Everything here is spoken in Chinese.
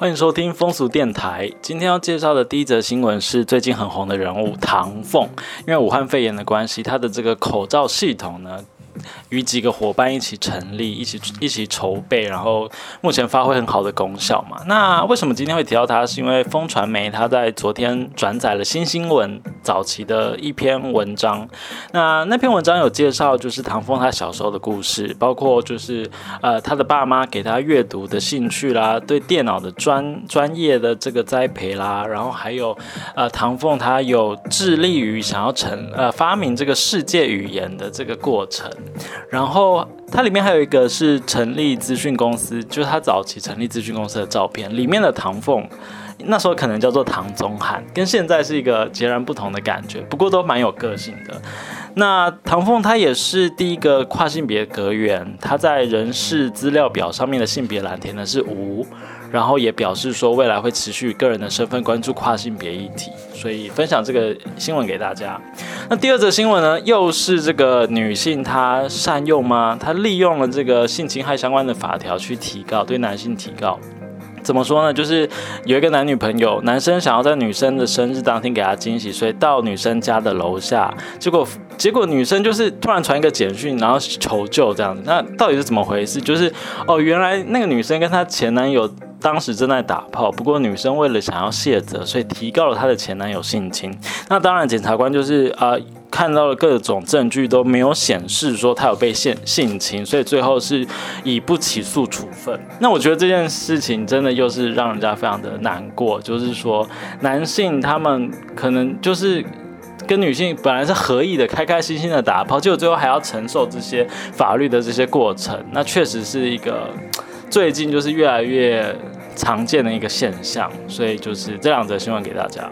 欢迎收听风俗电台。今天要介绍的第一则新闻是最近很红的人物唐凤，因为武汉肺炎的关系，他的这个口罩系统呢。与几个伙伴一起成立，一起一起筹备，然后目前发挥很好的功效嘛。那为什么今天会提到他？是因为风传媒他在昨天转载了新新闻早期的一篇文章。那那篇文章有介绍，就是唐凤他小时候的故事，包括就是呃他的爸妈给他阅读的兴趣啦，对电脑的专专业的这个栽培啦，然后还有呃唐凤他有致力于想要成呃发明这个世界语言的这个过程。然后它里面还有一个是成立资讯公司，就是他早期成立资讯公司的照片，里面的唐凤，那时候可能叫做唐宗翰，跟现在是一个截然不同的感觉，不过都蛮有个性的。那唐凤他也是第一个跨性别阁员，他在人事资料表上面的性别栏填的是无。然后也表示说，未来会持续以个人的身份关注跨性别议题，所以分享这个新闻给大家。那第二则新闻呢，又是这个女性她善用吗？她利用了这个性侵害相关的法条去提告，对男性提告。怎么说呢？就是有一个男女朋友，男生想要在女生的生日当天给她惊喜，所以到女生家的楼下，结果结果女生就是突然传一个简讯，然后求救这样子。那到底是怎么回事？就是哦，原来那个女生跟她前男友。当时正在打炮，不过女生为了想要卸责，所以提告了她的前男友性侵。那当然，检察官就是啊，看到了各种证据都没有显示说他有被性性侵，所以最后是以不起诉处分。那我觉得这件事情真的又是让人家非常的难过，就是说男性他们可能就是跟女性本来是合意的，开开心心的打炮，结果最后还要承受这些法律的这些过程，那确实是一个。最近就是越来越常见的一个现象，所以就是这两则新闻给大家。